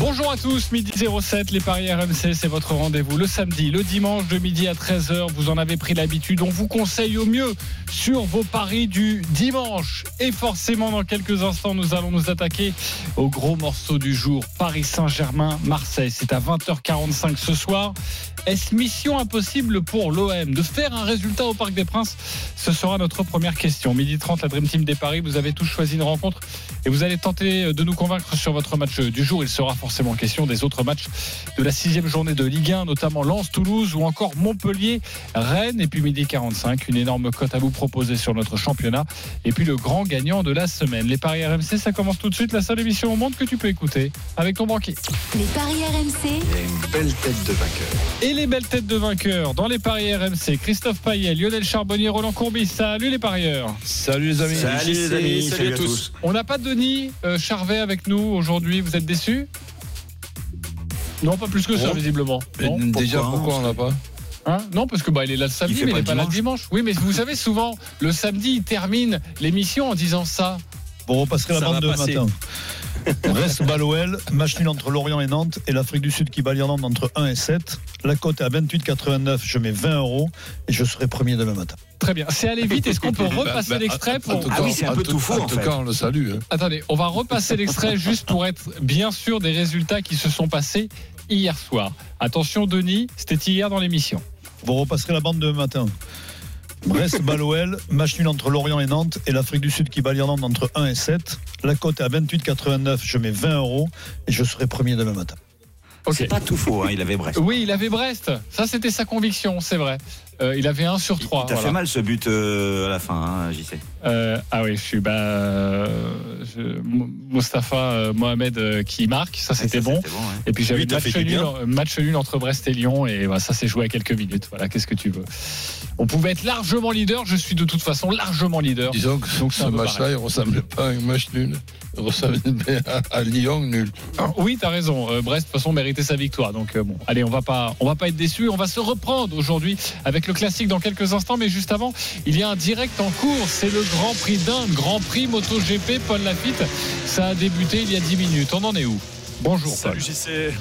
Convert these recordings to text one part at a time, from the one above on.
Bonjour à tous, midi 07, les Paris RMC, c'est votre rendez-vous le samedi, le dimanche de midi à 13h. Vous en avez pris l'habitude, on vous conseille au mieux sur vos paris du dimanche. Et forcément, dans quelques instants, nous allons nous attaquer au gros morceau du jour, Paris Saint-Germain, Marseille. C'est à 20h45 ce soir. Est-ce mission impossible pour l'OM de faire un résultat au Parc des Princes? Ce sera notre première question. Midi 30, la Dream Team des Paris, vous avez tous choisi une rencontre et vous allez tenter de nous convaincre sur votre match du jour. Il sera forcément question des autres matchs de la sixième journée de Ligue 1, notamment Lens-Toulouse ou encore Montpellier-Rennes. Et puis midi 45, une énorme cote à vous proposer sur notre championnat. Et puis le grand gagnant de la semaine. Les Paris RMC, ça commence tout de suite. La seule émission au monde que tu peux écouter avec ton banquier. Les Paris RMC. Il y a une belle tête de vainqueur. Et les belles têtes de vainqueurs dans les Paris RMC. Christophe Payet, Lionel Charbonnier, Roland Courbis. Salut les parieurs. Salut les amis. Salut les amis, salut à tous. On n'a pas de Denis euh, Charvet avec nous aujourd'hui. Vous êtes déçus? Non, pas plus que ça, Oh. visiblement. Déjà, pourquoi, pourquoi on l'a pas Hein non, parce que bah, il est là le samedi, mais il n'est pas là le dimanche. Oui, mais vous savez, souvent, le samedi, il termine l'émission en disant ça. Vous repasserez la Ça bande de passer. matin. Reste Baloel, match nul entre Lorient et Nantes et l'Afrique du Sud qui bat l'Irlande entre 1 et 7. La cote est à 28,89, je mets 20 euros et je serai premier demain matin. Très bien. C'est aller vite. Est-ce qu'on peut repasser Bah, bah, l'extrait pour. Ah oui, c'est un peu tout- faux, En tout cas, on le salue. hein. Attendez, on va repasser l'extrait juste pour être bien sûr des résultats qui se sont passés hier soir. Attention, Denis, c'était hier dans l'émission. Vous repasserez la bande de matin. Brest Baloel, match nul entre Lorient et Nantes et l'Afrique du Sud qui bat l'Irlande entre 1 et 7. La cote est à 28,89, je mets 20 euros et je serai premier demain matin. C'est pas tout faux, hein, il avait Brest. Oui, il avait Brest. Ça, c'était sa conviction, c'est vrai. Euh, il avait un sur Il trois. t'a voilà. fait mal ce but euh, à la fin, hein, JC. Euh, ah oui, je suis bah, euh, je- Mostafa euh, Mohamed euh, qui marque, ça c'était bon. C'était bon ouais. Et puis j'avais Oui, match nul, match nul entre Brest et Lyon et bah, ça s'est joué à quelques minutes. Voilà, qu'est-ce que tu veux On pouvait être largement leader. Je suis de toute façon largement leader. Disons que Donc, ce match-là, il ressemblait pas à un match nul. Il ressemblait à, à Lyon nul. Oui, t'as raison. Brest, de toute façon, méritait sa victoire. Donc bon, allez, on va pas, on va pas être déçus. On va se reprendre aujourd'hui avec le classique dans quelques instants. Mais juste avant, il y a un direct en cours. C'est le Grand Prix d'Inde, Grand Prix MotoGP. Paul Lafitte, ça a débuté il y a 10 minutes. On en est où? Bonjour. Salut JC,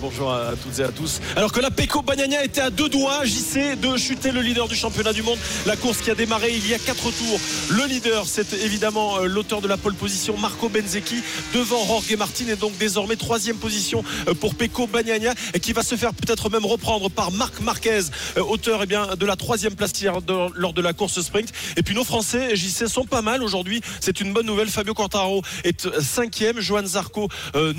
bonjour à toutes et à tous. Alors que la Pecco Bagnaia était à deux doigts, JC, de chuter le leader du championnat du monde. La course qui a démarré il y a quatre tours. Le leader, c'est évidemment euh, l'auteur de la pole position, Marco Benzecchi, devant Jorge Martin et donc désormais troisième position euh, pour Pecco Bagnaia et qui va se faire peut-être même reprendre par Marc Marquez, euh, auteur eh bien, de la troisième place lors de la course sprint. Et puis nos Français, JC, sont pas mal aujourd'hui. C'est une bonne nouvelle. Fabio Quartaro est cinquième, Johan Zarco euh,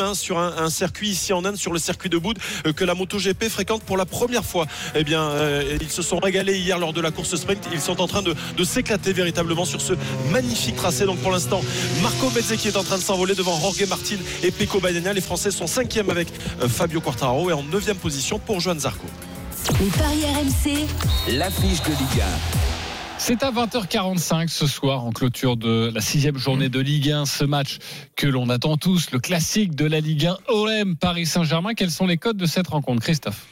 hein, sur un, un circuit ici en Inde, sur le circuit de Boud euh, que la MotoGP fréquente pour la première fois. Eh bien, euh, ils se sont régalés hier lors de la course sprint. Ils sont en train de, de s'éclater véritablement sur ce magnifique tracé. Donc pour l'instant, Marco Bezzecchi est en train de s'envoler devant Jorge Martin et Pecco Bagnaia. Les Français sont cinquième avec euh, Fabio Quartaro et en neuvième position pour Johan Zarco. Les Paris RMC. L'affiche de Ligue C'est à 20h45 ce soir en clôture de la sixième journée de Ligue 1. Ce match que l'on attend tous, le classique de la Ligue 1 OM Paris Saint-Germain. Quels sont les codes de cette rencontre, Christophe?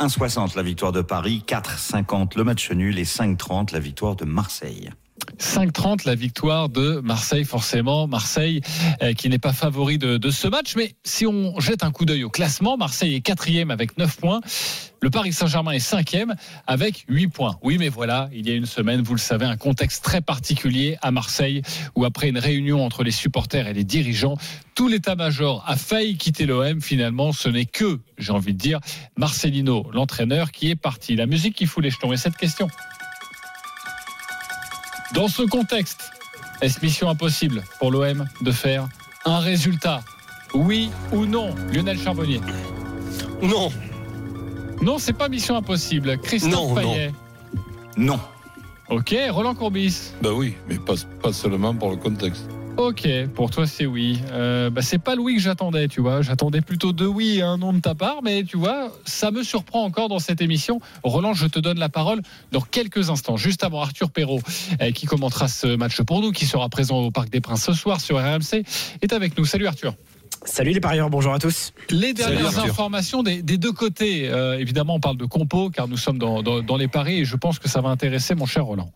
1,60 la victoire de Paris, 4,50 le match nul et 5,30 la victoire de Marseille. 5-30 la victoire de Marseille forcément. Marseille euh, qui n'est pas favori de, ce match. Mais si on jette un coup d'œil au classement Marseille est quatrième avec 9 points. Le Paris Saint-Germain est cinquième avec 8 points. Oui mais voilà il y a une semaine vous le savez un contexte très particulier à Marseille où après une réunion entre les supporters et les dirigeants tout l'état-major a failli quitter l'OM finalement ce n'est que j'ai envie de dire Marcelino l'entraîneur qui est parti. La musique qui fout les jetons et cette question dans ce contexte, est-ce mission impossible pour l'OM de faire un résultat Oui ou non Lionel Charbonnier? Non, Non, c'est pas mission impossible. Christophe Non, Payet? Non. Ok, Roland Courbis? Ben oui, mais pas, pas seulement pour le contexte. Ok, pour toi c'est oui. Euh, bah, c'est pas le oui que j'attendais, tu vois. J'attendais plutôt deux oui et un non de ta part, mais tu vois, ça me surprend encore dans cette émission. Roland, je te donne la parole dans quelques instants, juste avant Arthur Perrault, euh, qui commentera ce match pour nous, qui sera présent au Parc des Princes ce soir sur RMC, est avec nous. Salut Arthur. Salut les parieurs, bonjour à tous. Les dernières Salut, informations des, des deux côtés. Euh, évidemment, on parle de compo car nous sommes dans, dans- dans les paris et je pense que ça va intéresser mon cher Roland.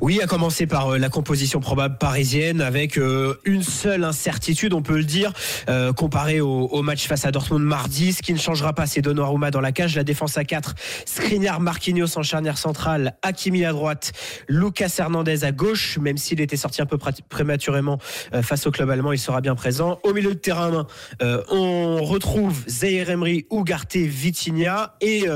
Oui, à commencer par euh, la composition probable parisienne avec euh, une seule incertitude, on peut le dire, euh, comparé au, match face à Dortmund mardi. Ce qui ne changera pas, c'est Donnarumma dans la cage, la défense à 4, Skriniar, Marquinhos en charnière centrale, Hakimi à droite, Lucas Hernandez à gauche, même s'il était sorti un peu prématurément face au club allemand, il sera bien présent. Au milieu de terrain, on retrouve Zaire Emery, Ugarte, Vitinha et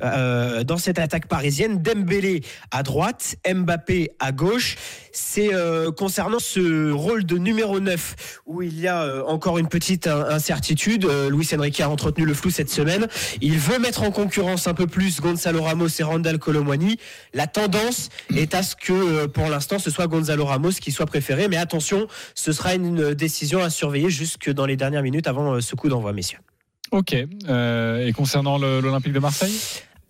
dans cette attaque parisienne, Dembélé à droite, Mbappé à gauche. C'est euh, concernant ce rôle de numéro 9 où il y a euh, encore une petite in- incertitude. Euh, Luis Enrique a entretenu le flou cette semaine. Il veut mettre en concurrence un peu plus Gonzalo Ramos et Randall Colomwani. La tendance est à ce que euh, pour l'instant ce soit Gonzalo Ramos qui soit préféré. Mais attention, ce sera une décision à surveiller jusque dans les dernières minutes avant ce coup d'envoi, messieurs. Ok. Et concernant l'Olympique de Marseille?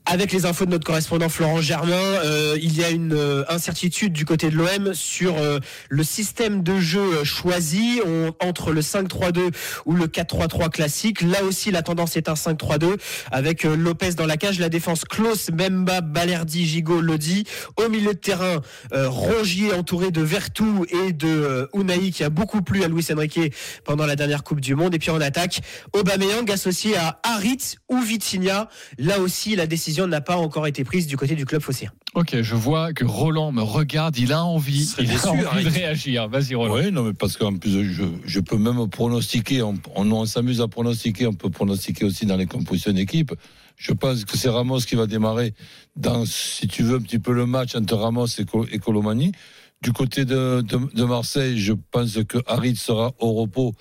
Avec les infos de notre correspondant Florent Germain, euh, il y a une euh, incertitude du côté de l'OM sur euh, le système de jeu euh, choisi entre le 5-3-2 ou le 4-3-3 classique. Là aussi, la tendance est un 5-3-2 avec euh, Lopez dans la cage, la défense Klaus, Memba, Balerdi, Gigot, Lodi. Au milieu de terrain, euh, Rongier entouré de Vertou et de Unai qui a beaucoup plu à Luis Enrique pendant la dernière Coupe du Monde. Et puis en attaque, Aubameyang associé à Harit ou Vitinha. Là aussi, la décision n'a pas encore été prise du côté du club phocéen. Ok, je vois que Roland me regarde, il a envie, il a envie Harry. de réagir. Vas-y Roland. Oui, non, mais parce qu'en plus, je, je peux même pronostiquer, on, on, on s'amuse à pronostiquer, on peut pronostiquer aussi dans les compositions d'équipe. Je pense que c'est Ramos qui va démarrer dans, si tu veux, un petit peu le match entre Ramos et, Col- et Colomani. Du côté de, de, de Marseille, je pense que Harit sera au repos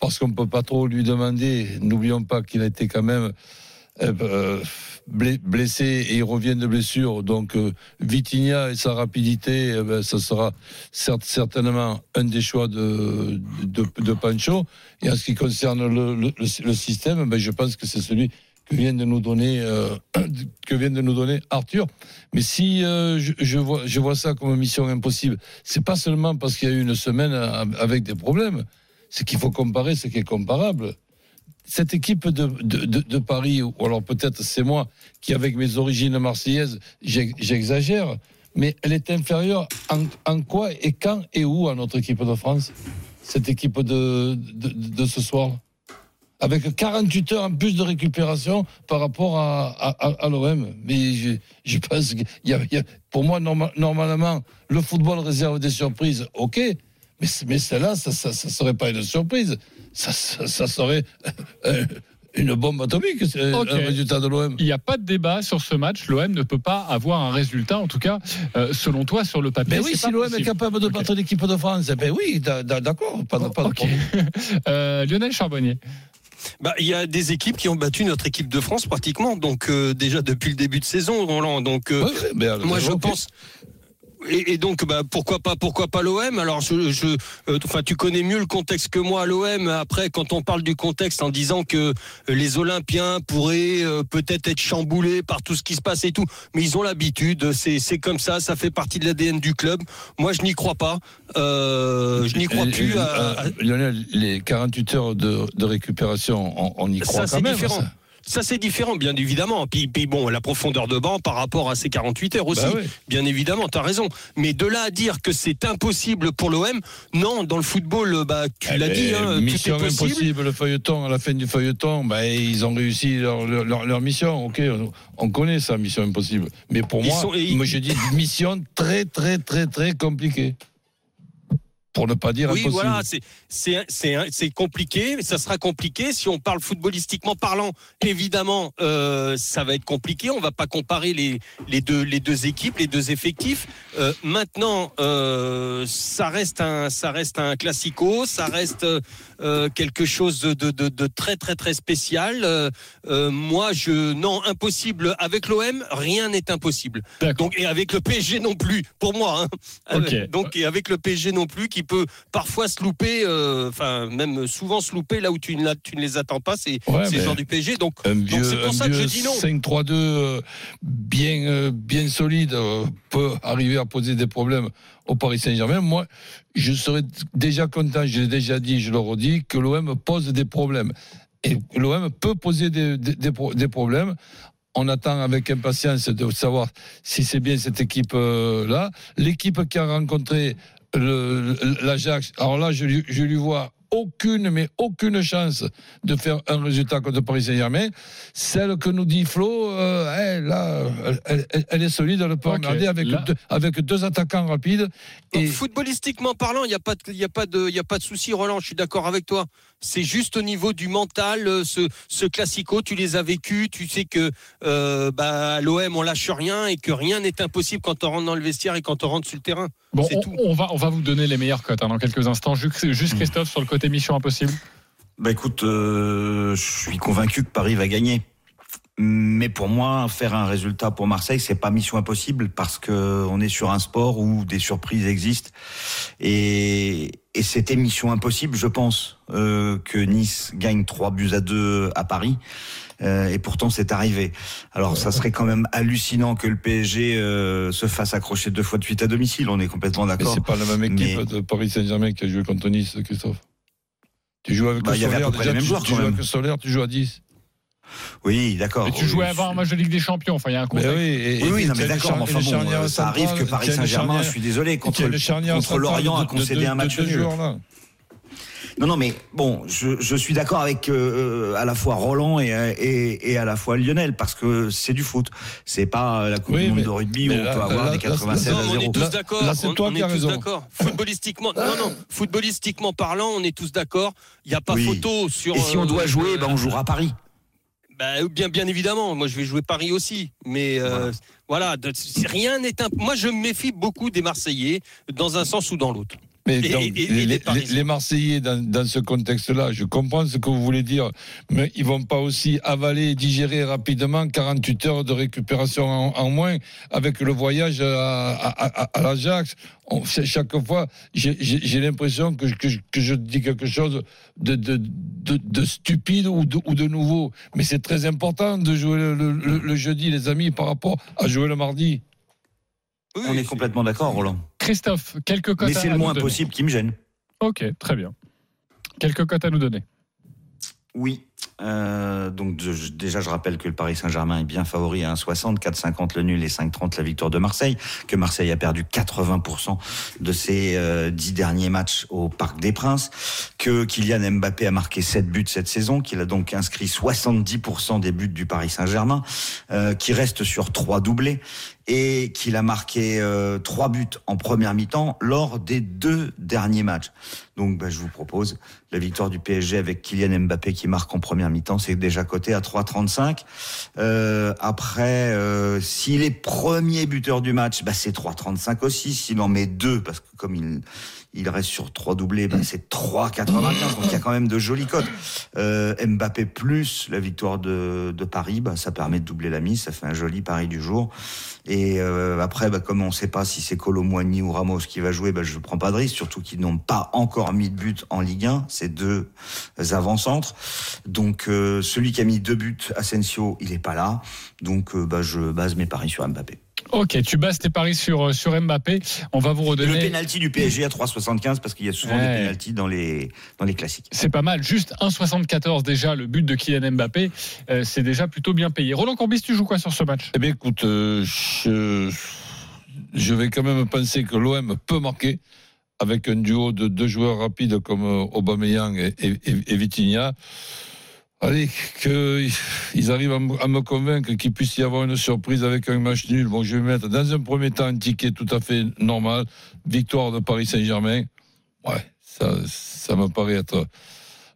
parce qu'on ne peut pas trop lui demander. N'oublions pas qu'il a été quand même euh, euh, blé- blessé et il revient de blessure. Donc euh, Vitinha et sa rapidité, eh ben, ça sera certainement un des choix de, de, Pancho. Et en ce qui concerne le, système, ben, je pense que c'est celui que vient de nous donner euh, que vient de nous donner Arthur. Mais si euh, je, vois je vois ça comme mission impossible, c'est pas seulement parce qu'il y a eu une semaine avec des problèmes, c'est qu'il faut comparer ce qui est comparable. Cette équipe de, de, Paris, ou alors peut-être c'est moi qui, avec mes origines marseillaises, j'ex- j'exagère, mais elle est inférieure en, quoi et quand et où à notre équipe de France Cette équipe de, de, ce soir? Avec 48 heures en plus de récupération par rapport à, à, l'OM. Mais je, je pense a- pour moi, norma- normalement, le football réserve des surprises, ok, mais, mais celle-là, ça ne serait pas une surprise. Ça, ça, ça serait euh, une bombe atomique, c'est le résultat de l'OM. Il n'y a pas de débat sur ce match. L'OM ne peut pas avoir un résultat, en tout cas, euh, selon toi, sur le papier. Mais oui, c'est si l'OM est capable de battre l'équipe de France, eh ben oui, da- da- d'accord, pas, de- pas de Ok. problème. Euh, Lionel Charbonnier. Bah, il y a des équipes qui ont battu notre équipe de France pratiquement, donc euh, déjà depuis le début de saison, Roland. Donc euh, Ouais, mais moi je pense. Et, et donc, bah, pourquoi pas, pourquoi pas l'OM Alors, je, je, euh, enfin, tu connais mieux le contexte que moi, l'OM. Après, quand on parle du contexte en disant que euh, les Olympiens pourraient euh, peut-être être chamboulés par tout ce qui se passe et tout, mais ils ont l'habitude. C'est, c'est comme ça. Ça fait partie de l'ADN du club. Moi, je n'y crois pas. Euh, je n'y crois plus. à- à- euh, Lionel, les 48 heures de, de récupération, on, on y croit ça quand c'est même. différent. ça. Ça c'est différent, bien évidemment. Puis, puis bon, la profondeur de banc par rapport à ces 48 heures aussi, Bah bien évidemment, tu as raison. Mais de là à dire que c'est impossible pour l'OM, non, dans le football, bah, tu Eh l'as dit, hein, tout est mission possible. impossible, le feuilleton, à la fin du feuilleton, ben, ils ont réussi leur, leur, mission. Ok, on, on connaît ça, mission impossible. Mais pour moi, sont- moi je dis mission très, très, très, très compliquée. Pour ne pas dire Oui, impossible. voilà, c'est c'est c'est c'est compliqué, mais ça sera compliqué si on parle footballistiquement parlant. Évidemment, euh, ça va être compliqué. On va pas comparer les les deux les deux équipes, les deux effectifs. Euh, maintenant, euh, ça reste un ça reste un classico, ça reste quelque chose de, de, de, de très très très spécial. Moi, je non impossible avec l'OM, rien n'est impossible. Donc et avec le PSG non plus, pour moi. hein. Donc et avec le PSG non plus qui qui peut parfois se louper, euh, enfin même souvent se louper là où tu ne, la- tu ne les attends pas. C'est Ouais, mais genre du PSG. Donc c'est pour ça que je dis non. 5-3-2 euh, bien, euh, bien solide peut arriver à poser des problèmes au Paris Saint-Germain. Moi, je serais déjà content, je l'ai déjà dit, je le redis, que l'OM pose des problèmes. Et l'OM peut poser des, des- des pro- des problèmes. On attend avec impatience de savoir si c'est bien cette équipe-là. L'équipe qui a rencontré l'Ajax, alors là, je, je lui vois aucune, mais aucune chance de faire un résultat contre Paris Saint-Germain. Celle que nous dit Flo, euh, elle, là, elle, elle- elle est solide, elle peut Ok, regarder avec, deux, avec deux attaquants rapides. Donc, Et footballistiquement parlant, il n'y a pas, de- il y a pas de, il y a pas de souci, Roland. Je suis d'accord avec toi. C'est juste au niveau du mental, euh, ce, ce classico, tu les as vécus, tu sais que euh, bah, l'OM on lâche rien et que rien n'est impossible quand on rentre dans le vestiaire et quand on rentre sur le terrain. Bon, on, tout. on va, on va vous donner les meilleures cotes hein, dans quelques instants. Juste, juste Christophe sur le côté mission impossible. Bah écoute, euh, je suis convaincu que Paris va gagner. Mais pour moi, faire un résultat pour Marseille, c'est pas mission impossible parce que on est sur un sport où des surprises existent. Et, et c'était mission impossible, je pense, euh, que Nice gagne 3 buts à 2 à Paris. Euh, et pourtant, c'est arrivé. Alors, ça serait quand même hallucinant que le PSG euh, se fasse accrocher deux fois de suite à domicile. On est complètement mais d'accord. c'est pas la même équipe Mais- de Paris Saint-Germain qui a joué contre Nice, Christophe. Tu joues avec Bah, le il y avait à Solaire, déjà, les mêmes tu, joueurs, tu joues avec le Solaire, tu joues à 10. Oui, d'accord. Et tu jouais avant un match de Ligue des Champions. Enfin, il y a un Mais contexte. oui, et- Oui, oui, et non, mais d'accord, mais enfin bon, ça arrive que Paris Saint-Germain, je suis désolé, contre, Lorient a concédé de- un match de deux nul. Non, non, mais bon, je, je suis d'accord avec euh, à la fois Roland et, et, et à la fois Lionel, parce que c'est du foot. C'est pas la Coupe Oui, du Monde de rugby où on là- peut avoir là- des là- 96 Non, à mais on 0. est tous Là- d'accord. là, c'est on, toi on qui est as tous raison. d'accord. Footballistiquement, non, non. Footballistiquement parlant, on est tous d'accord. Il n'y a pas Oui. photo sur. Et si on doit euh, jouer, euh, ben on jouera à Paris. Bah, bien, bien évidemment. Moi, je vais jouer Paris aussi. Mais euh, voilà, de- rien n'est imp- Moi, je me méfie beaucoup des Marseillais, dans un sens ou dans l'autre. Mais Et- donc, et- et les, Marseillais, dans, dans ce contexte-là, je comprends ce que vous voulez dire, mais ils vont pas aussi avaler et digérer rapidement 48 heures de récupération en, en moins avec le voyage à, à, à- à l'Ajax. Chaque fois, j'ai- l'impression que, je- que, je- que je dis quelque chose de, de, de, de stupide ou de, ou de nouveau. Mais c'est très important de jouer le, le- le- le jeudi, les amis, par rapport à jouer le mardi. Oui, On est complètement d'accord, Roland. Christophe, quelques cotes Mais c'est le moins donner. impossible qui me gêne. Ok, très bien. Quelques cotes à nous donner. Oui. Euh, donc je- déjà, je rappelle que le Paris Saint-Germain est bien favori à 1,60, 4,50 le nul et 5,30 la victoire de Marseille. Que Marseille a perdu 80% de ses euh, dix derniers matchs au Parc des Princes. Que Kylian Mbappé a marqué 7 buts cette saison, qu'il a donc inscrit 70% des buts du Paris Saint-Germain, euh, qui reste sur trois doublés et qu'il a marqué euh, trois buts en première mi-temps lors des deux derniers matchs. Donc bah, je vous propose la victoire du PSG avec Kylian Mbappé qui marque en première mi-temps, c'est déjà coté à 3,35. Euh, après, euh, s'il est premier buteur du match, bah, c'est 3,35 aussi. S'il en met deux, parce que comme il il reste sur trois doublés, bah, c'est 3,95. Donc il y a quand même de jolies cotes. Euh, Mbappé plus la victoire de, de Paris, bah, ça permet de doubler la mise, ça fait un joli pari du jour. Et euh, après, bah, comme on ne sait pas si c'est Colomboigny ou Ramos qui va jouer, bah, je ne prends pas de risque, surtout qu'ils n'ont pas encore mis de but en Ligue 1, ces deux avant-centres. Donc euh, celui qui a mis deux buts, Asensio, il n'est pas là. Donc euh, bah, je base mes paris sur Mbappé. Ok, tu bases tes paris sur, euh, sur Mbappé. On va vous Et le redonner. penalty du PSG à 3,75 parce qu'il y a souvent Ouais. des penalties dans les, dans les classiques. C'est pas mal. Juste 1,74 déjà, le but de Kylian Mbappé. Euh, c'est déjà plutôt bien payé. Roland Courbis, tu joues quoi sur ce match? Eh bien, écoute, euh, je, je vais quand même penser que l'OM peut marquer avec un duo de deux joueurs rapides comme Aubameyang et, et, et Vitinha. Allez, qu'ils arrivent à me, convaincre qu'il puisse y avoir une surprise avec un match nul. Bon, je vais mettre dans un premier temps un ticket tout à fait normal. Victoire de Paris Saint-Germain. Ouais, ça, ça me paraît être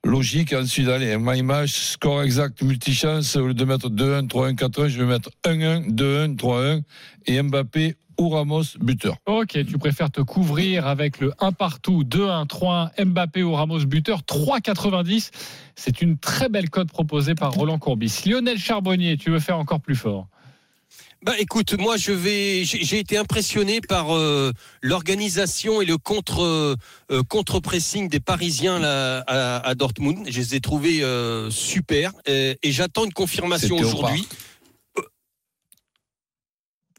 logique. Ensuite, allez, un my match, score exact, multichance. Au lieu de mettre 2-1, 3-1, 4-1, je vais mettre 1-1, 2-1, 3-1. Et Mbappé ou Ramos, buteur. Ok, tu préfères te couvrir avec le 1 partout, 2-1, 3-1, Mbappé ou Ramos buteur, 3,90. C'est une très belle cote proposée par Roland Courbis. Lionel Charbonnier, tu veux faire encore plus fort? Bah écoute, moi je vais, j'ai été impressionné par euh, l'organisation et le contre euh, contre pressing des Parisiens là, à, à Dortmund. Je les ai trouvés euh, super et, et j'attends une confirmation aujourd'hui.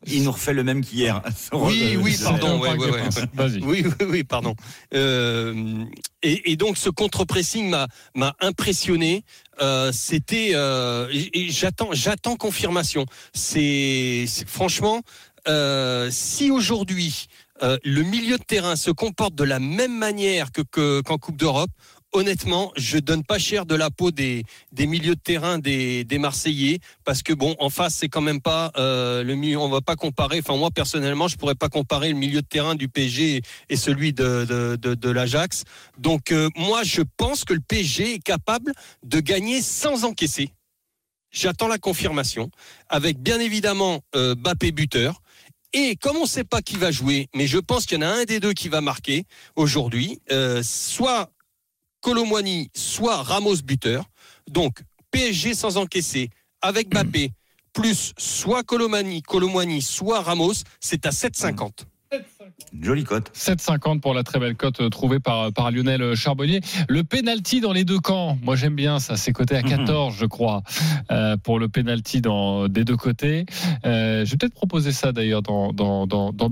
Il nous refait le même qu'hier. Oui, oui, pardon. ouais, ouais, ouais. Vas-y. Oui, oui, oui, pardon. Euh, et, et donc ce contre-pressing m'a m'a impressionné. Euh, C'était euh, j'attends j'attends confirmation. C'est franchement euh, si aujourd'hui euh, le milieu de terrain se comporte de la même manière que que- qu'en Coupe d'Europe. Honnêtement, je donne pas cher de la peau des, des milieux de terrain des, des Marseillais parce que bon, en face c'est quand même pas euh, le milieu. On va pas comparer. Enfin moi personnellement, je pourrais pas comparer le milieu de terrain du PSG et celui de de, de, l'Ajax. Donc euh, moi, je pense que le PSG est capable de gagner sans encaisser. J'attends la confirmation avec bien évidemment euh, Bappé buteur. Et comme on ne sait pas qui va jouer, mais je pense qu'il y en a un des deux qui va marquer aujourd'hui, euh, soit Colomwani, soit Ramos buteur. Donc PSG sans encaisser, avec Bappé, plus soit Colomani, Colomwani, soit Ramos, c'est à 7,50. Jolie cote. 7,50 pour la très belle cote euh, trouvée par, par Lionel Charbonnier. Le penalty dans les deux camps, moi j'aime bien ça, c'est coté à 14 je crois, euh, pour le penalty dans, des deux côtés. Euh, je vais peut-être proposer ça d'ailleurs dans, dans, dans, dans.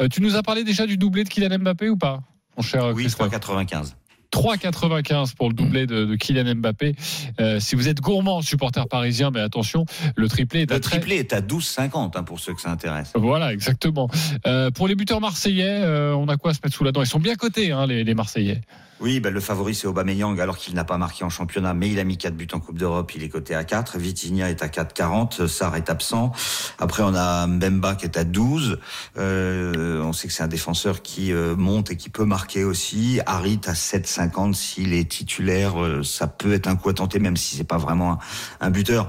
Euh, tu nous as parlé déjà du doublé de Kylian Mbappé ou pas mon cher Oui, Christophe? 3,95. 3,95 pour le doublé de, de Kylian Mbappé. Euh, si vous êtes gourmand, supporter parisien, mais attention, le triplé est à Le triplé est à 12,50 hein, pour ceux que ça intéresse. Voilà, exactement. Euh, pour les buteurs marseillais, euh, on a quoi à se mettre sous la dent? Ils sont bien cotés, hein, les, les Marseillais. Oui, ben, le favori c'est Aubameyang alors qu'il n'a pas marqué en championnat, mais il a mis 4 buts en Coupe d'Europe, il est coté à 4. Vitinha est à 4,40, Sarr est absent. Après on a Mbemba qui est à 12. Euh, on sait que c'est un défenseur qui euh, monte et qui peut marquer aussi. Harit à 7,50 s'il est titulaire, euh, ça peut être un coup à tenter même si c'est pas vraiment un, un buteur.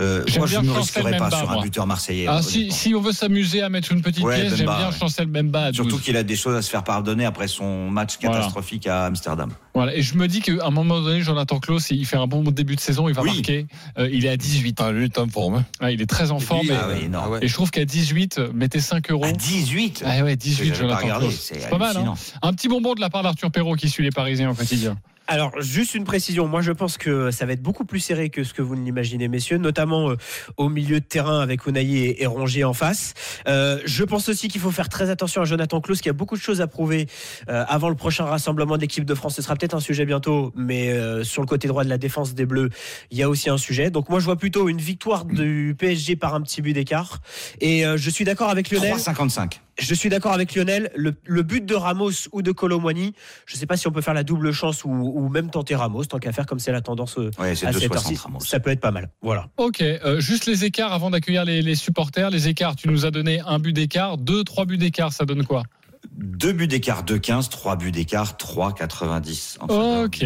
Euh, moi je ne risquerais pas sur un buteur marseillais. Ah, si, on veut s'amuser à mettre une petite Ouais, pièce, j'aime bien. Chancel Bemba à 12. Surtout qu'il a des choses à se faire pardonner après son match Voilà. catastrophique à Amsterdam. Voilà. Et je me dis qu'à un moment donné, Jonathan Klaus, il fait un bon début de saison, il va Oui. marquer. Euh, il est à 18. Ah, lui, il est en forme. hein. Ah, il est très en forme. puis, et, Ah ouais. et je trouve qu'à 18, euh, mettez 5 euros. À 18 Ah ouais, 18, J'avais pas Jonathan regardé, Klaus. c'est pas mal. Hein un petit bonbon de la part d'Arthur Perrault qui suit les Parisiens au quotidien. Alors, juste une précision. Moi, je pense que ça va être beaucoup plus serré que ce que vous ne l'imaginez, messieurs, notamment euh, au milieu de terrain avec Unai et, et Rongier en face. Euh, je pense aussi qu'il faut faire très attention à Jonathan Klaus, qui a beaucoup de choses à prouver euh, avant le prochain rassemblement de l'équipe de France. Ce sera peut-être un sujet bientôt, mais euh, sur le côté droit de la défense des Bleus, il y a aussi un sujet. Donc, moi, je vois plutôt une victoire du PSG par un petit but d'écart. Et euh, je suis d'accord avec Lionel. 3,55. Je suis d'accord avec Lionel. Le, le but de Ramos ou de Colomwani, je ne sais pas si on peut faire la double chance ou, ou même tenter Ramos, tant qu'à faire comme c'est la tendance euh, Ouais, à cette 2,60 heure-ci. Ramos. Ça peut être pas mal. Voilà. Ok, euh, juste les écarts avant d'accueillir les, les supporters. Les écarts, tu nous as donné un but d'écart, deux, trois buts d'écart, ça donne quoi? Deux buts d'écart, 2,15. Trois buts d'écart, 3,90. en faveur Ok.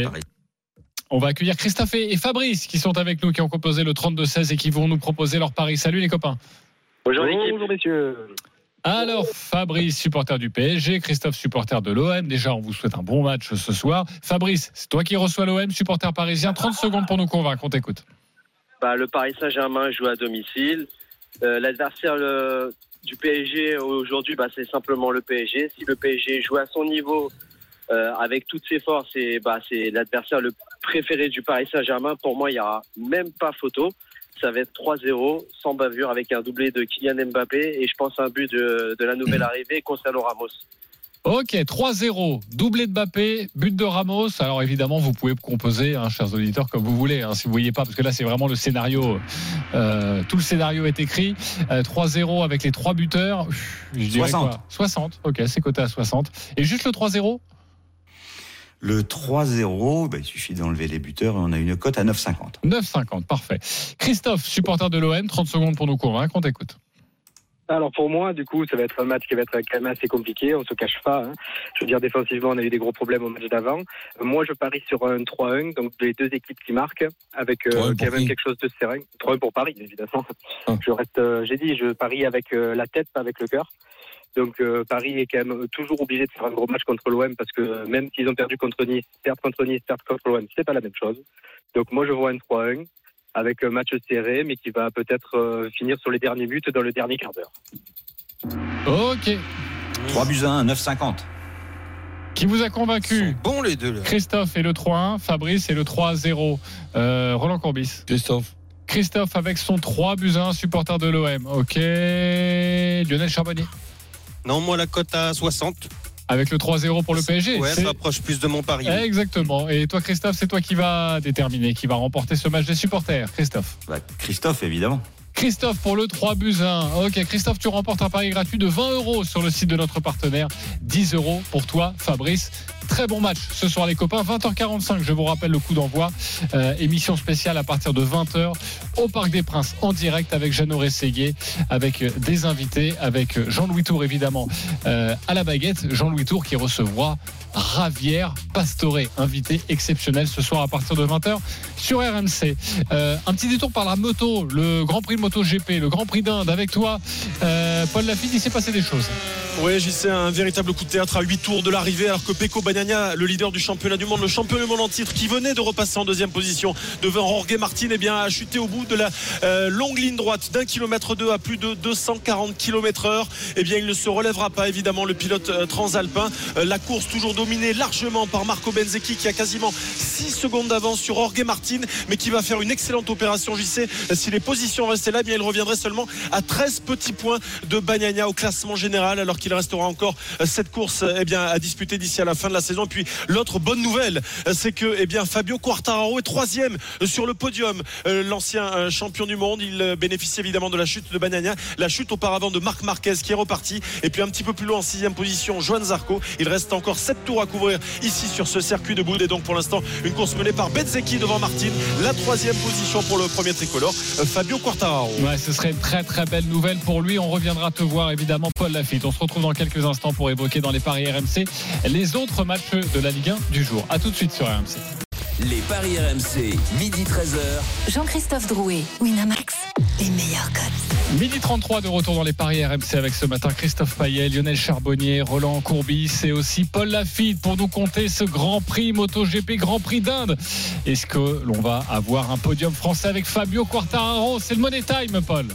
On va accueillir Christophe et Fabrice qui sont avec nous, qui ont composé le 32-16 et qui vont nous proposer leur pari. Salut les copains. Bonjour l'équipe. Bonjour messieurs. Alors, Fabrice, supporter du PSG, Christophe, supporter de l'OM. Déjà, on vous souhaite un bon match ce soir. Fabrice, c'est toi qui reçois l'OM, supporter parisien. 30 secondes pour nous convaincre, on t'écoute. Bah, le Paris Saint-Germain joue à domicile. Euh, L'adversaire du PSG aujourd'hui, bah, c'est simplement le PSG. Si le PSG joue à son niveau euh, avec toutes ses forces, bah, c'est l'adversaire le préféré du Paris Saint-Germain. Pour moi, il n'y aura même pas photo. Ça va être 3-0, sans bavure, avec un doublé de Kylian Mbappé et je pense un but de, de la nouvelle arrivée, Gonzalo Ramos. Ok, 3-0, doublé de Mbappé, but de Ramos. Alors évidemment, vous pouvez composer, hein, chers auditeurs, comme vous voulez, hein, si vous voyez pas, parce que là c'est vraiment le scénario. euh, tout le scénario est écrit. Euh, 3-0 avec les trois buteurs. Pff, Je dirais 60. quoi? 60. Ok, c'est coté à 60. Et juste le 3-0 Le 3-0, bah, il suffit d'enlever les buteurs et on a une cote à 9,50. 9,50, parfait. Christophe, supporter de l'OM, 30 secondes pour nous convaincre, on t'écoute. Alors pour moi, du coup, ça va être un match qui va être quand même assez compliqué, on se cache pas. hein. Je veux dire, défensivement, on a eu des gros problèmes au match d'avant. Moi, je parie sur un 3-1, donc les deux équipes qui marquent, avec euh, 3-1 pour quand même quelque chose de serein. 3-1 pour Paris, évidemment. Ah. Je reste, euh, j'ai dit, je parie avec euh, la tête, pas avec le cœur. Donc euh, Paris est quand même toujours obligé de faire un gros match contre l'OM parce que même s'ils ont perdu contre Nice, perdre contre Nice, perdre contre l'OM, c'est pas la même chose. Donc moi je vois un 3-1 avec un match serré, mais qui va peut-être euh, finir sur les derniers buts dans le dernier quart d'heure. Ok. 3 buts à 1, 9,50. Qui vous a convaincu Bon les deux là. Christophe et le 3-1, Fabrice et le 3-0. Euh, Roland Courbis. Christophe. Christophe avec son 3 buts à 1, supporter de l'OM. Ok. Lionel Charbonnier. Non, moi la cote à 60. Avec le 3-0 pour le PSG. Ouais, ça rapproche plus de mon pari. Exactement. Et toi, Christophe, c'est toi qui va déterminer, qui va remporter ce match des supporters. Christophe. Bah, Christophe, évidemment. Christophe pour le 3 buts à 1. Ok, Christophe, tu remportes un pari gratuit de 20 euros sur le site de notre partenaire. 10 euros pour toi, Fabrice. Très bon match ce soir, les copains. 20h45, je vous rappelle le coup d'envoi. Euh, émission spéciale à partir de 20h au Parc des Princes en direct avec Jeannot Rességuier, avec euh, des invités, avec euh, Jean-Louis Tour évidemment à la baguette. Jean-Louis Tour qui recevra Ravière Pastoré, invité exceptionnel ce soir à partir de 20h sur RMC. Un petit détour par la moto, le Grand Prix Moto GP, le Grand Prix d'Inde avec toi, euh, Paul Lafitte. Il s'est passé des choses. Oui, j'y sais un véritable coup de théâtre à 8 tours de l'arrivée, alors que Pecco Bagnaia, le leader du championnat du monde, le champion du monde en titre, qui venait de repasser en deuxième position devant Jorge Martin, eh bien, a chuté au bout de la euh, longue ligne droite d'un kilomètre deux à plus de 240 km heure. Eh bien, il ne se relèvera pas, évidemment, le pilote euh, transalpin. La course toujours dominée largement par Marco Benzecchi, qui a quasiment 6 secondes d'avance sur Jorge Martin, mais qui va faire une excellente opération. J'y sais, si les positions restaient là, eh bien, il reviendrait seulement à 13 petits points de Bagnaia au classement général, alors qu'il restera encore euh, cette course euh, eh bien, à disputer d'ici à la fin de la saison. Puis l'autre bonne nouvelle, euh, c'est que eh bien, Fabio Quartararo est troisième euh, sur le podium. Euh, L'ancien euh, champion du monde, il euh, bénéficie évidemment de la chute de Bagnaia, la chute auparavant de Marc Marquez qui est reparti. Et puis un petit peu plus loin en sixième position, Joan Zarco. Il reste encore sept tours à couvrir ici sur ce circuit de Boude. Et donc pour l'instant, une course menée par Benzeki devant Martin. La troisième position pour le premier tricolore, euh, Fabio Quartararo. Ouais, ce serait une très très belle nouvelle pour lui. On reviendra te voir évidemment, Paul Lafitte. On se retrouve dans quelques instants pour évoquer dans les paris RMC les autres matchs de la Ligue 1 du jour. A tout de suite sur RMC. Les paris RMC, midi 13h. Jean-Christophe Drouet, Winamax, les meilleurs codes. Midi 33 de retour dans les paris RMC avec ce matin Christophe Payet, Lionel Charbonnier, Roland Courbis et aussi Paul Lafitte pour nous compter ce Grand Prix MotoGP Grand Prix d'Inde. Est-ce que l'on va avoir un podium français avec Fabio Quartararo? C'est le Money Time, Paul.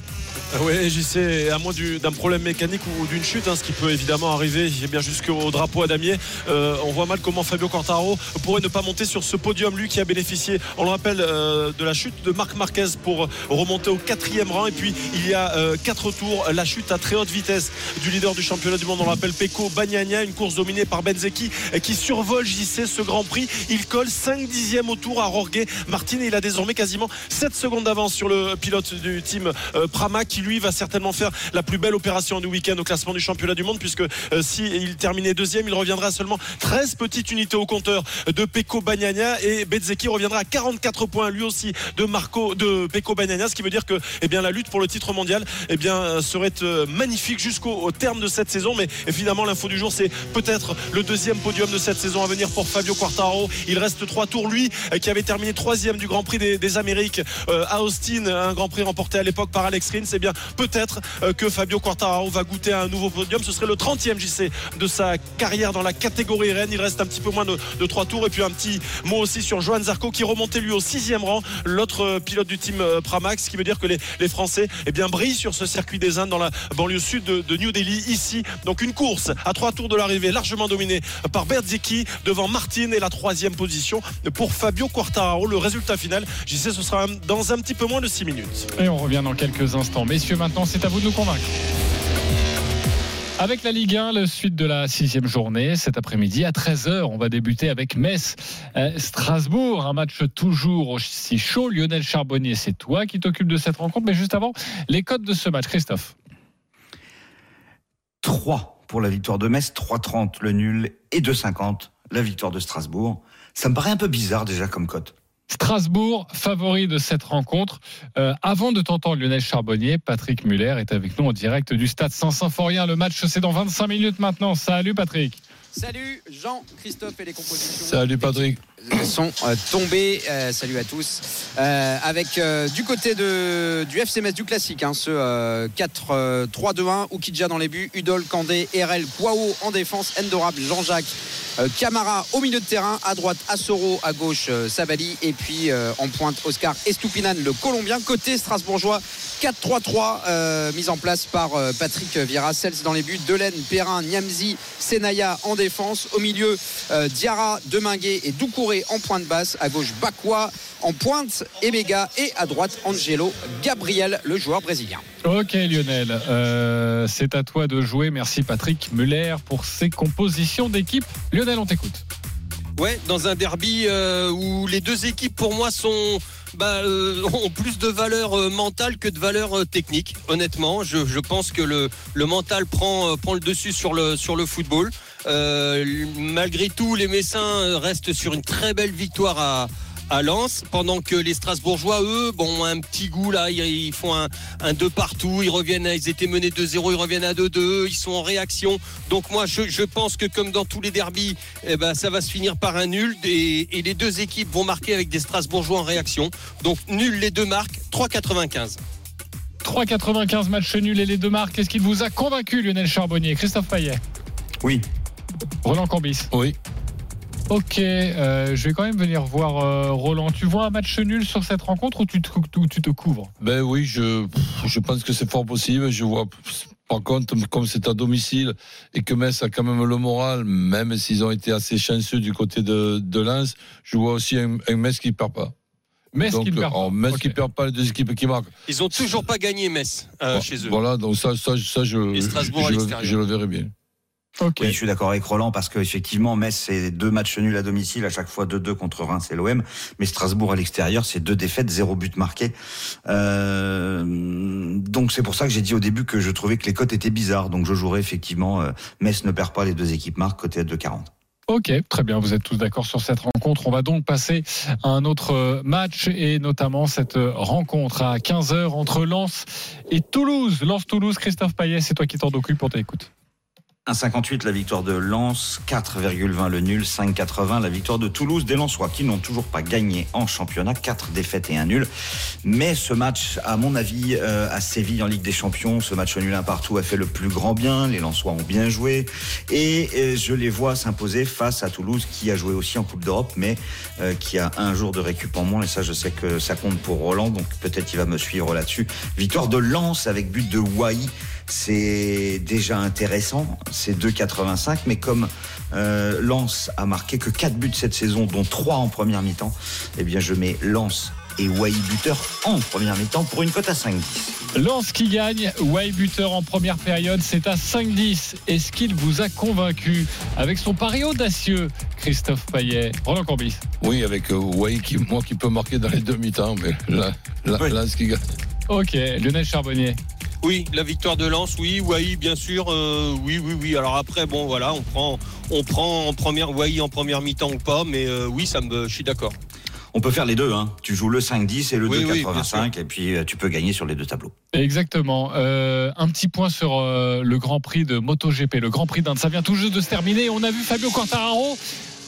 Oui, j'y sais, à moins du- d'un problème mécanique ou d'une chute, hein, ce qui peut évidemment arriver eh bien jusqu'au drapeau à damier. Euh, on voit mal comment Fabio Quartaro pourrait ne pas monter sur ce podium, lui qui a bénéficié, on le rappelle, euh, de la chute de Marc Marquez pour remonter au quatrième rang. Et puis il y a euh, quatre tours, la chute à très haute vitesse du leader du championnat du monde, on le rappelle, Pecco Bagnaia, une course dominée par Benzeki euh, qui survole JC ce Grand Prix. Il colle 5 dixièmes au tour à Jorge Martin et il a désormais quasiment 7 secondes d'avance sur le pilote du team euh, Pramac lui va certainement faire la plus belle opération du week-end au classement du championnat du monde puisque euh, si il terminait deuxième il reviendra à seulement 13 petites unités au compteur de Pecco Bagnaia et Bezzecchi reviendra à 44 points lui aussi de Marco de Pecco Bagnaia ce qui veut dire que eh bien la lutte pour le titre mondial eh bien euh, serait euh, magnifique jusqu'au au terme de cette saison. Mais évidemment l'info du jour c'est peut-être le deuxième podium de cette saison à venir pour Fabio Quartaro il reste trois tours lui qui avait terminé troisième du Grand Prix des, Amériques à Austin un Grand Prix remporté à l'époque par Alex Rins. Eh peut-être euh, que Fabio Quartararo va goûter à un nouveau podium. Ce serait le 30e JC de sa carrière dans la catégorie Rennes il reste un petit peu moins de, de trois tours. Et puis un petit mot aussi sur Johan Zarco qui remontait lui au sixième rang. L'autre euh, pilote du team euh, Pramax ce qui veut dire que les, Français eh bien brillent sur ce circuit des Indes dans la banlieue sud de, New Delhi ici. Donc une course à trois tours de l'arrivée largement dominée par Berzecchi devant Martin. Et la troisième position pour Fabio Quartararo. Le résultat final j'y sais ce sera dans un petit peu moins de 6 minutes. Et on revient dans quelques instants. Messieurs, maintenant, c'est à vous de nous convaincre. Avec la Ligue 1, le suite de la sixième journée, cet après-midi à 13h, on va débuter avec Metz, euh, Strasbourg, un match toujours aussi chaud. Lionel Charbonnier, c'est toi qui t'occupes de cette rencontre, mais juste avant, les codes de ce match, Christophe. 3 pour la victoire de Metz, 3,30 le nul et 2,50 la victoire de Strasbourg. Ça me paraît un peu bizarre déjà comme cote. Strasbourg, favori de cette rencontre. Euh, avant de t'entendre Lionel Charbonnier, Patrick Muller est avec nous en direct du stade Saint-Symphorien. Le match, c'est dans 25 minutes maintenant. Salut Patrick. Salut Jean-Christophe et les compositions. Salut Patrick. Sont euh, tombés. Euh, salut à tous. Euh, avec euh, du côté de, du FC Metz du classique, hein, ce euh, 4-3-2-1, Oukidja dans les buts, Udol, Kandé, RL, Kwao en défense, Endorable, Jean-Jacques, euh, Camara au milieu de terrain, à droite Assoro, à gauche euh, Sabali et puis euh, en pointe Oscar Estupinan, le Colombien. Côté strasbourgeois, 4-3-3 euh, mise en place par euh, Patrick Vieira, Sels dans les buts, Delaine, Perrin, Niamzi, Senaya en défense. Au milieu, euh, Diarra, Deminguet et Doucouré en pointe basse. À gauche, Bakwa en pointe, Emega et à droite, Angelo Gabriel, le joueur brésilien. Ok Lionel, euh, c'est à toi de jouer. Merci Patrick Muller pour ses compositions d'équipe. Lionel, on t'écoute. Ouais, dans un derby euh, où les deux équipes pour moi sont bah, euh, ont plus de valeur euh, mentale que de valeur euh, technique. Honnêtement, je, je pense que le, le mental prend, euh, prend le dessus sur le, sur le football. Euh, malgré tout, les Messins restent sur une très belle victoire à, à Lens, pendant que les Strasbourgeois, eux, bon, ont un petit goût là, ils, ils font un, un 2 partout, ils reviennent, à- ils étaient menés 2-0, ils reviennent à 2-2, ils sont en réaction. Donc moi, je, je pense que comme dans tous les derbys, eh ben, ça va se finir par un nul et, et les deux équipes vont marquer avec des Strasbourgeois en réaction. Donc nul les deux marques, 3,95. 3,95 matchs nuls et les deux marques. Est-ce qu'il vous a convaincu Lionel Charbonnier? Christophe Payet Oui. Roland Corbis Oui. Ok, euh, je vais quand même venir voir euh, Roland. Tu vois un match nul sur cette rencontre ou tu te, ou tu te couvres? Ben oui, je, je pense que c'est fort possible. Je vois, par contre, comme c'est à domicile et que Metz a quand même le moral, même s'ils ont été assez chanceux du côté de, de Lens, je vois aussi un, un Metz qui ne perd pas. Metz donc, qui ne perd pas. Metz Ok. qui perd pas les deux équipes qui marquent. Ils ont toujours pas gagné Metz euh, chez eux. Voilà, donc ça, ça, ça je, je le verrai bien. Ok. Oui, je suis d'accord avec Roland parce qu'effectivement, Metz, c'est deux matchs nuls à domicile, à chaque fois 2-2 contre Reims et l'OM. Mais Strasbourg à l'extérieur, c'est deux défaites, zéro but marqué. Euh, donc c'est pour ça que j'ai dit au début que je trouvais que les cotes étaient bizarres. Donc je jouerais effectivement, euh, Metz ne perd pas, les deux équipes marquent, côté à 2,40. Ok, très bien, vous êtes tous d'accord sur cette rencontre. On va donc passer à un autre euh, match et notamment cette rencontre à 15h entre Lens et Toulouse. Lens-Toulouse, Christophe Payet, c'est toi qui t'en occupes pour t'écoute. 1,58 la victoire de Lens, 4,20 le nul, 5,80 la victoire de Toulouse des Lensois qui n'ont toujours pas gagné en championnat, 4 défaites et un nul. Mais ce match, à mon avis, euh, à Séville en Ligue des Champions, ce match nul un partout a fait le plus grand bien. Les Lensois ont bien joué et euh, je les vois s'imposer face à Toulouse qui a joué aussi en Coupe d'Europe, mais euh, qui a un jour de récup en moins. Et ça, je sais que ça compte pour Roland, donc peut-être qu'il va me suivre là-dessus. Victoire de Lens avec but de Wai c'est déjà intéressant, c'est 2,85, mais comme euh, Lens a marqué que 4 buts cette saison, dont 3 en première mi-temps, eh bien je mets Lens et Wai buteur en première mi-temps pour une cote à 5,10. Lens qui gagne, Way buteur en première période, c'est à 5-10. Est-ce qu'il vous a convaincu? Avec son pari audacieux, Christophe Payet Roland Corbis Oui, avec euh, Wai qui, moi qui peut marquer dans les demi-temps, mais là, là, Oui. Lens qui gagne. Ok, Lionel Charbonnier. Oui, la victoire de Lens, oui, Wai, bien sûr, euh, oui, oui, oui. Alors après, bon, voilà, on prend, on prend en première Wai en première mi-temps ou pas, mais euh, oui, ça me, je suis d'accord. On peut faire les deux, hein. tu joues le 5-10 et le Oui, oui, bien 2,85 et puis euh, tu peux gagner sur les deux tableaux. Exactement. Euh, un petit point sur euh, le Grand Prix de MotoGP, le Grand Prix d'Inde. Ça vient tout juste de se terminer. On a vu Fabio Quartararo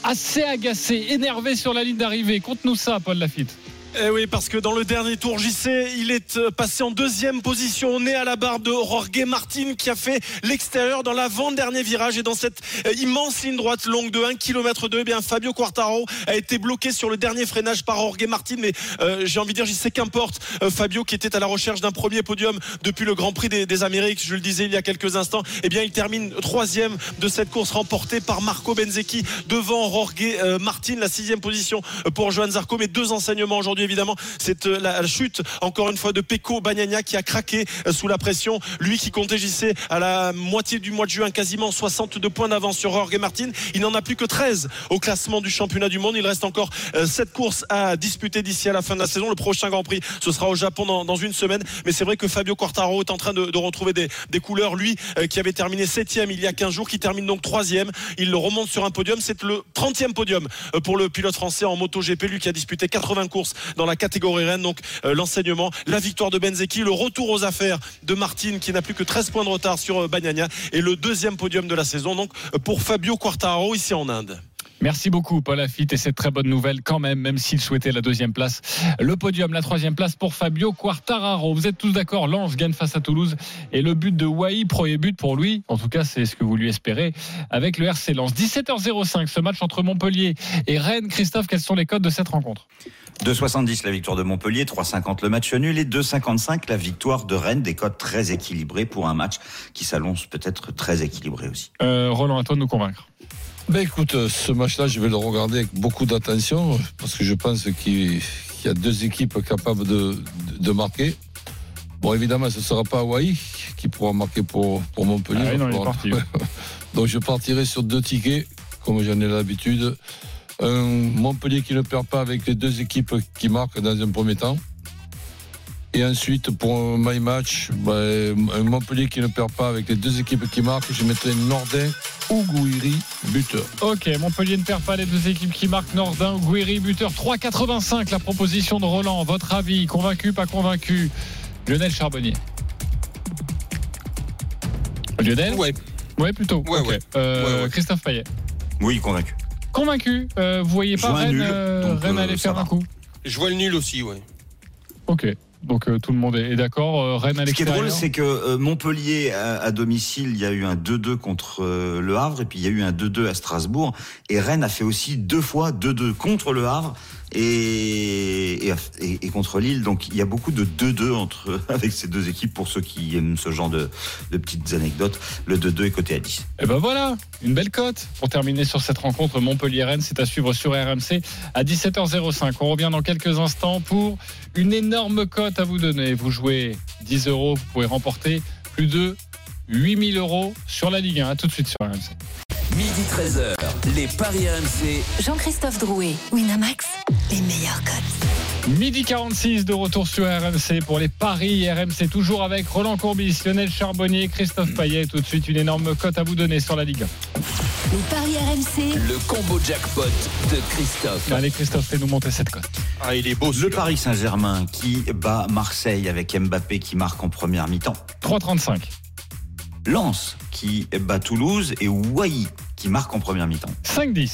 assez agacé, énervé sur la ligne d'arrivée. Conte-nous ça, Paul Lafitte. Eh oui, parce que dans le dernier tour JC, il est euh, passé en deuxième position, on est à la barre de Jorge Martin qui a fait l'extérieur dans l'avant-dernier virage. Et dans cette euh, immense ligne droite longue de 1 km 2, eh bien Fabio Quartaro a été bloqué sur le dernier freinage par Jorge Martin, mais euh, j'ai envie de dire, JC qu'importe, Fabio qui était à la recherche d'un premier podium depuis le Grand Prix des, Amériques, je le disais il y a quelques instants, eh bien il termine troisième de cette course remportée par Marco Benzecchi devant Jorge Martin, la sixième position pour Johan Zarco, mais deux enseignements aujourd'hui évidemment, c'est euh, la, chute encore une fois de Pecco Bagnaia qui a craqué euh, sous la pression, lui qui comptait à la moitié du mois de juin quasiment 62 points d'avance sur Jorge Martin, il n'en a plus que 13 au classement du championnat du monde, il reste encore 7 courses à disputer d'ici à la fin de la saison, le prochain Grand Prix ce sera au Japon dans, une semaine, mais c'est vrai que Fabio Quartaro est en train de, retrouver des, couleurs, lui euh, qui avait terminé 7 il y a 15 jours, qui termine donc 3 il le remonte sur un podium, c'est le 30e podium euh, pour le pilote français en MotoGP, lui qui a disputé 80 courses dans la catégorie Rennes. Donc euh, l'enseignement, la victoire de Benzeki, le retour aux affaires de Martine qui n'a plus que 13 points de retard sur euh, Bagnaia et le deuxième podium de la saison donc euh, pour Fabio Quartararo ici en Inde. Merci beaucoup, Paul Lafitte, et cette très bonne nouvelle quand même, même s'il souhaitait la deuxième place. Le podium, la troisième place pour Fabio Quartararo. Vous êtes tous d'accord, Lens gagne face à Toulouse et le but de Wai, premier but pour lui. En tout cas, c'est ce que vous lui espérez avec le RC Lens. 17h05, ce match entre Montpellier et Rennes. Christophe, quels sont les codes de cette rencontre? 2,70 la victoire de Montpellier, 3,50 le match nul et 2,55 la victoire de Rennes. Des codes très équilibrés pour un match qui s'annonce peut-être très équilibré aussi. euh, Roland, à toi de nous convaincre. Ben écoute, euh, ce match-là, je vais le regarder avec beaucoup d'attention parce que je pense qu'il y a deux équipes capables de, de, de marquer. Bon, évidemment, ce ne sera pas Hawaii qui pourra marquer pour, pour Montpellier. Ah oui, non. Donc je partirai sur deux tickets, comme j'en ai l'habitude. Un Montpellier qui ne perd pas avec les deux équipes qui marquent dans un premier temps. Et ensuite, pour un my match, ben, un Montpellier qui ne perd pas avec les deux équipes qui marquent, je mettrai Nordin ou Gouiri buteur. Ok, Montpellier ne perd pas les deux équipes qui marquent Nordin, Guéry, buteur 3,85 la proposition de Roland. Votre avis, convaincu, pas convaincu Lionel Charbonnier? Lionel? Ouais. Ouais, plutôt. Ouais. Euh, Ouais, ouais. Christophe Payet. Oui, convaincu. Convaincu. Euh, vous voyez Je pas Rennes, nul, euh, donc, Rennes euh, aller faire va. un coup? Je vois le nul aussi, ouais. Ok. Donc euh, tout le monde est est d'accord. Euh, Rennes à Ce qui est drôle, c'est que euh, Montpellier, à, à domicile, il y a eu un 2-2 contre le Havre, et puis il y a eu un 2-2 à Strasbourg. Et Rennes a fait aussi deux fois 2-2 contre le Havre et, contre Lille. Donc il y a beaucoup de 2-2 entre avec ces deux équipes pour ceux qui aiment ce genre de, petites anecdotes. Le 2-2 est coté à 10. Et ben voilà, une belle cote pour terminer sur cette rencontre Montpellier-Rennes. C'est à suivre sur RMC à 17h05. On revient dans quelques instants pour une énorme cote à vous donner. Vous jouez 10 euros, vous pouvez remporter plus de 8000 euros sur la Ligue 1. À tout de suite sur RMC. Midi 13h, les Paris RMC. Jean-Christophe Drouet, Winamax, les meilleurs codes. Midi 46 de retour sur RMC pour les paris RMC, toujours avec Roland Courbis, Lionel Charbonnier, Christophe Payet. Tout de suite, une énorme cote à vous donner sur la Ligue 1. Les paris RMC, Le combo jackpot de Christophe. Allez, Christophe, fais-nous monter cette cote. Ah, il est beau Le. Paris Saint-Germain qui bat Marseille avec Mbappé qui marque en première mi-temps. 3,35. Lens qui bat Toulouse et Wai qui marque en première mi-temps. 5,10.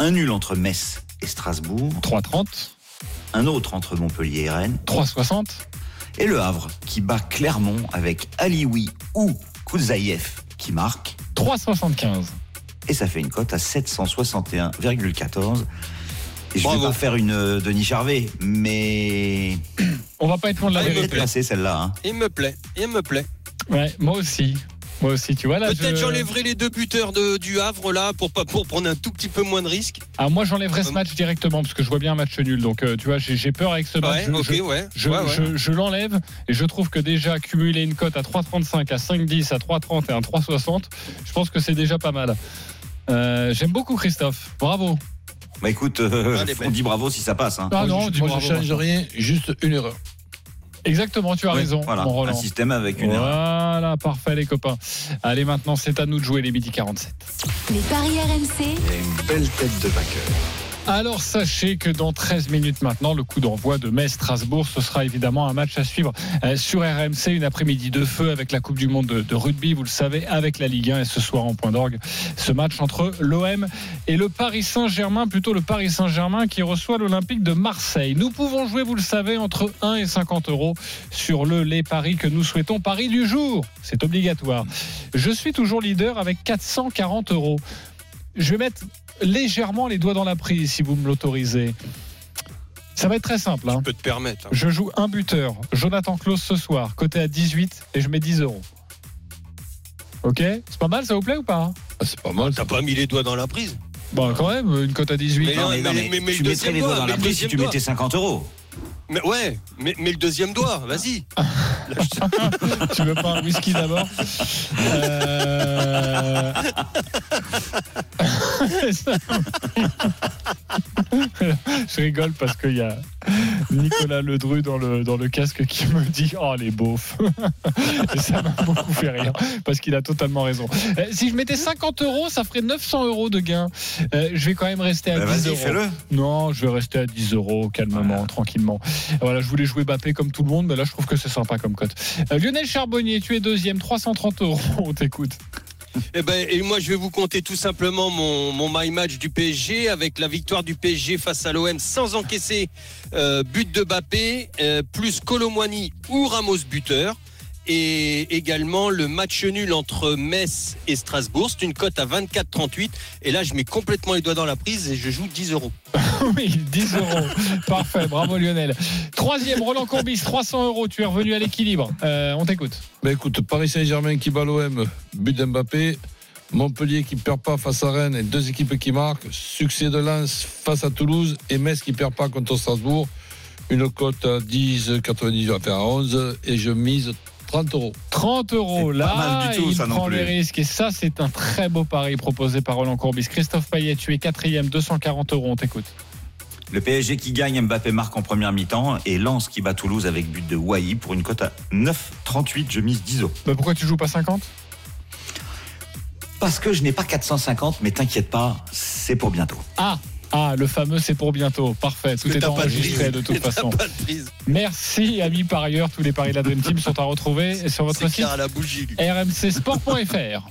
Un nul entre Metz et Strasbourg. 3,30. Un autre entre Montpellier et Rennes. 3,60. Et le Havre qui bat Clermont avec Alioui ou Kouzaïef qui marque. 3,75. Et ça fait une cote à 761,14. Et je vais pas faire une euh, Denis Charvet, mais On va pas être loin de la il me peut-être vérité. celle-là. hein. Il me plaît, il me plaît. Ouais, moi aussi. Moi aussi, tu vois là. Peut-être je- j'enlèverai les deux buteurs de, du Havre là pour, pas- pour prendre un tout petit peu moins de risques. Ah, moi j'enlèverais ce match directement parce que je vois bien un match nul. Donc euh, tu vois, j'ai j'ai peur avec ce match. Ouais, Je- ok, je- ouais. Je, Ouais, ouais. je- je l'enlève et je trouve que déjà cumuler une cote à 3,35, à 5,10, à 3,30 et à 3,60, je pense que c'est déjà pas mal. Euh, J'aime beaucoup Christophe. Bravo. Bah écoute, euh, Allez, on dit bravo si ça passe. hein. Ah moi, non, je, dis moi, bravo, je change rien, juste une erreur. Exactement, tu as raison, Voilà, mon un Roland. système avec une erreur. Voilà, parfait les copains. Allez, maintenant c'est à nous de jouer les midi 47. les paris RMC, Une belle tête de vainqueur. Alors sachez que dans 13 minutes maintenant, le coup d'envoi de Metz-Strasbourg, ce sera évidemment un match à suivre euh, sur RMC, une après-midi de feu avec la Coupe du Monde de, de rugby, vous le savez, avec la Ligue 1 et ce soir en point d'orgue, ce match entre l'OM et le Paris Saint-Germain, plutôt le Paris Saint-Germain qui reçoit l'Olympique de Marseille. Nous pouvons jouer, vous le savez, entre 1 et 50 euros sur le les paris que nous souhaitons. Paris du jour, c'est obligatoire. Je suis toujours leader avec 440 euros. Je vais mettre légèrement les doigts dans la prise si vous me l'autorisez. Ça va être très simple. hein. Je peux te permettre. hein. Je joue un buteur, Jonathan Klaus ce soir, côté à 18 et je mets 10 euros. Ok? C'est pas mal, ça vous plaît ou pas Ah, c'est pas mal. T'as pas mis les doigts dans la prise. Bon, quand même, une cote à 18. Mais Non, mais, non, mais- mais mais- mais tu le mettrais les doigts doigt, dans la prise si tu mettais 50 euros. Mais ouais, mais, mais le deuxième doigt, vas-y. tu veux pas un whisky d'abord? Euh, Je rigole parce qu'il y a, Nicolas Ledru dans le, dans le casque qui me dit Oh, les beaufs. Et ça m'a beaucoup fait rire parce qu'il a totalement raison. Euh, si je mettais 50 euros, ça ferait 900 euros de gain. Euh, je vais quand même rester à Bah, 10 vas-y, euros. Non, je vais rester à 10 euros, calmement, tranquillement. Voilà, je voulais jouer Bappé comme tout le monde, mais là, je trouve que c'est sympa comme cote. Euh, Lionel Charbonnier, tu es deuxième, 330 euros. On t'écoute. Eh ben, et moi, je vais vous compter tout simplement mon, my match du PSG avec la victoire du PSG face à l'OM sans encaisser euh, but de Bappé, euh, plus Colomwani ou Ramos buteur. Et également le match nul entre Metz et Strasbourg. C'est une cote à 24,38. Et là, je mets complètement les doigts dans la prise et je joue 10 euros. oui, 10 euros. Parfait, bravo Lionel. Troisième, Roland Courbis, 300 euros. Tu es revenu à l'équilibre. Euh, on t'écoute. Ben écoute, Paris Saint-Germain qui bat l'OM, but d'Mbappé. Montpellier qui perd pas face à Rennes et deux équipes qui marquent. Succès de Lens face à Toulouse et Metz qui perd pas contre Strasbourg. Une cote à 10, 98, enfin à 11 et je mise 30 euros. 30 euros pas là, mal du tout, il ça non prend plus. les risques et ça c'est un très beau pari proposé par Roland Courbis. Christophe Payet, tu es quatrième, 240 euros, on t'écoute. Le PSG qui gagne, Mbappé marque en première mi-temps et Lens qui bat Toulouse avec but de Wai pour une cote à 9,38. Je mise 10 euros. Bah, pourquoi tu joues pas 50 Parce que je n'ai pas 450, mais t'inquiète pas, c'est pour bientôt. Ah ah, le fameux c'est pour bientôt. Parfait, tout est de enregistré de toute façon. pas de prise. Merci amis parieurs, tous les paris de la Dream Team sont à retrouver sur votre site à la bougie. rmcsport.fr.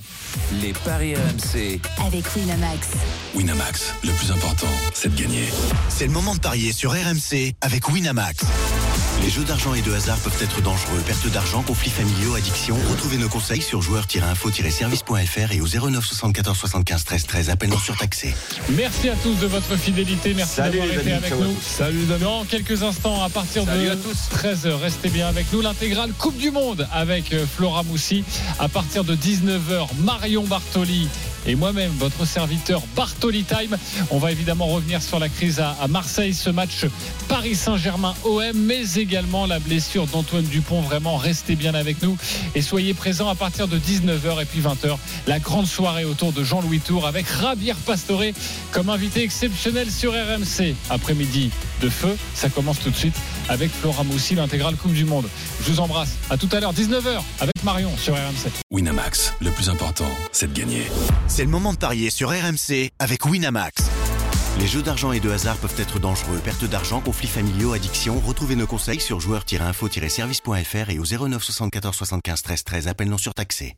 Les paris RMC. Avec Winamax. Winamax, le plus important, c'est de gagner. C'est le moment de parier sur RMC avec Winamax. Les jeux d'argent et de hasard peuvent être dangereux. Perte d'argent, conflits familiaux, addiction. Retrouvez nos conseils sur joueurs-info-service.fr et au 09 74 75 13 13. Appel non surtaxé. Merci à tous de votre fidélité. Merci Salut, d'avoir les été amis. avec nous. Salut les amis. Dans quelques instants, à partir Salut de à tous. 13h, restez bien avec nous. L'intégrale Coupe du Monde avec euh, Flora Moussi. À partir de 19h, Marion Bartoli et moi-même, votre serviteur Bartoli Time. On va évidemment revenir sur la crise à, Marseille, ce match Paris Saint-Germain-OM, mais également la blessure d'Antoine Dupont. Vraiment, restez bien avec nous et soyez présents à partir de 19h et puis 20h. La grande soirée autour de Jean-Louis Tour avec Rabier Pastore comme invité exceptionnel sur RMC. Après-midi de feu, ça commence tout de suite avec Flora Moussi, l'intégrale Coupe du Monde. Je vous embrasse. À tout à l'heure, 19h avec Marion sur RMC. Winamax, le plus important, c'est de gagner. C'est le moment de parier sur RMC avec Winamax. Les jeux d'argent et de hasard peuvent être dangereux. Perte d'argent, conflits familiaux, addiction. Retrouvez nos conseils sur joueurs-info-service.fr et au 09 74 75 13 13. Appel non surtaxé.